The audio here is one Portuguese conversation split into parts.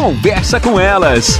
Conversa com elas.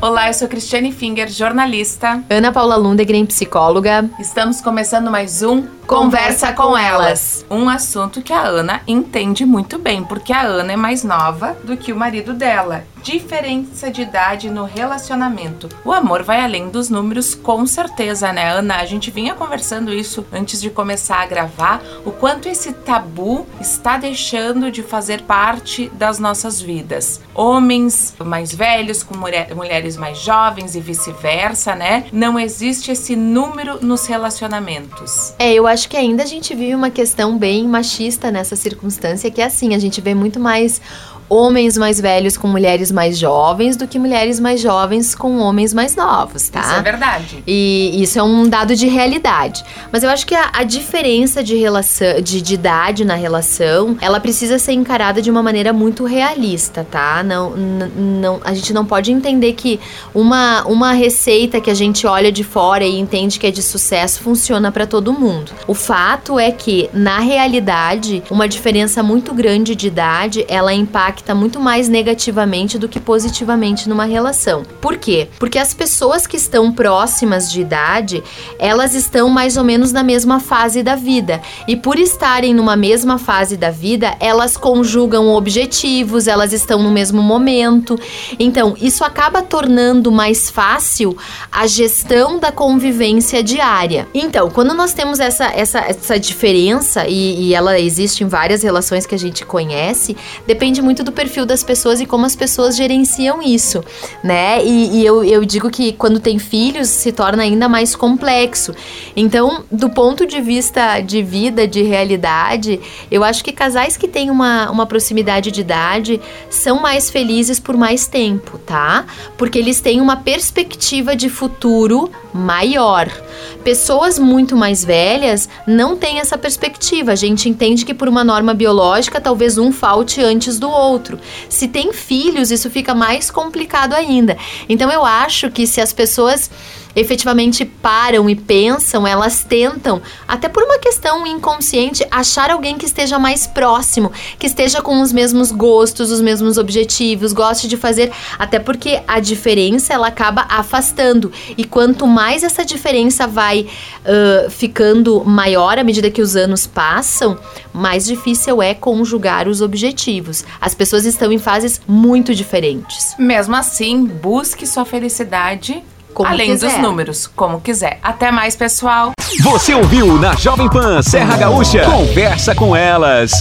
Olá, eu sou Cristiane Finger, jornalista. Ana Paula Lundegren, psicóloga. Estamos começando mais um Conversa com Elas. Um assunto que a Ana entende muito bem, porque a Ana é mais nova do que o marido dela. Diferença de idade no relacionamento. O amor vai além dos números, com certeza, né, Ana? A gente vinha conversando isso antes de começar a gravar, o quanto esse tabu está deixando de fazer parte das nossas vidas. Homens mais velhos com mulher, mulheres mais jovens e vice-versa, né? Não existe esse número nos relacionamentos. É, eu acho que ainda a gente vive uma questão bem machista nessa circunstância, que é assim, a gente vê muito mais homens mais velhos com mulheres mais jovens do que mulheres mais jovens com homens mais novos, tá? Isso é verdade. E isso é um dado de realidade. Mas eu acho que a, a diferença de relação, de, de, idade na relação, ela precisa ser encarada de uma maneira muito realista, tá? Não, não, a gente não pode entender que uma, uma receita que a gente olha de fora e entende que é de sucesso funciona para todo mundo. O fato é que, na realidade, uma diferença muito grande de idade, ela impacta impacta muito mais negativamente do que positivamente numa relação. Por quê? Porque as pessoas que estão próximas de idade, elas estão mais ou menos na mesma fase da vida. E por estarem numa mesma fase da vida, elas conjugam objetivos, elas estão no mesmo momento. Então, isso acaba tornando mais fácil a gestão da convivência diária. Então, quando nós temos essa, essa, essa diferença, e, e ela existe em várias relações que a gente conhece, depende muito do perfil das pessoas e como as pessoas gerenciam isso, né? E, e eu, eu digo que quando tem filhos se torna ainda mais complexo. Então, do ponto de vista de vida, de realidade, eu acho que casais que têm uma, uma proximidade de idade são mais felizes por mais tempo, tá? Porque eles têm uma perspectiva de futuro maior. Pessoas muito mais velhas não têm essa perspectiva. A gente entende que por uma norma biológica, talvez um falte antes do outro. Se tem filhos, isso fica mais complicado ainda. Então eu acho que se as pessoas efetivamente param e pensam, elas tentam, até por uma questão inconsciente, achar alguém que esteja mais próximo, que esteja com os mesmos gostos, os mesmos objetivos, goste de fazer, até porque a diferença ela acaba afastando. E quanto mais essa diferença vai uh, ficando maior à medida que os anos passam, mais difícil é conjugar os objetivos. As pessoas estão em fases muito diferentes. Mesmo assim, busque sua felicidade como Além quiser. dos números, como quiser. Até mais, pessoal. Você ouviu na Jovem Pan Serra Gaúcha? Conversa com elas.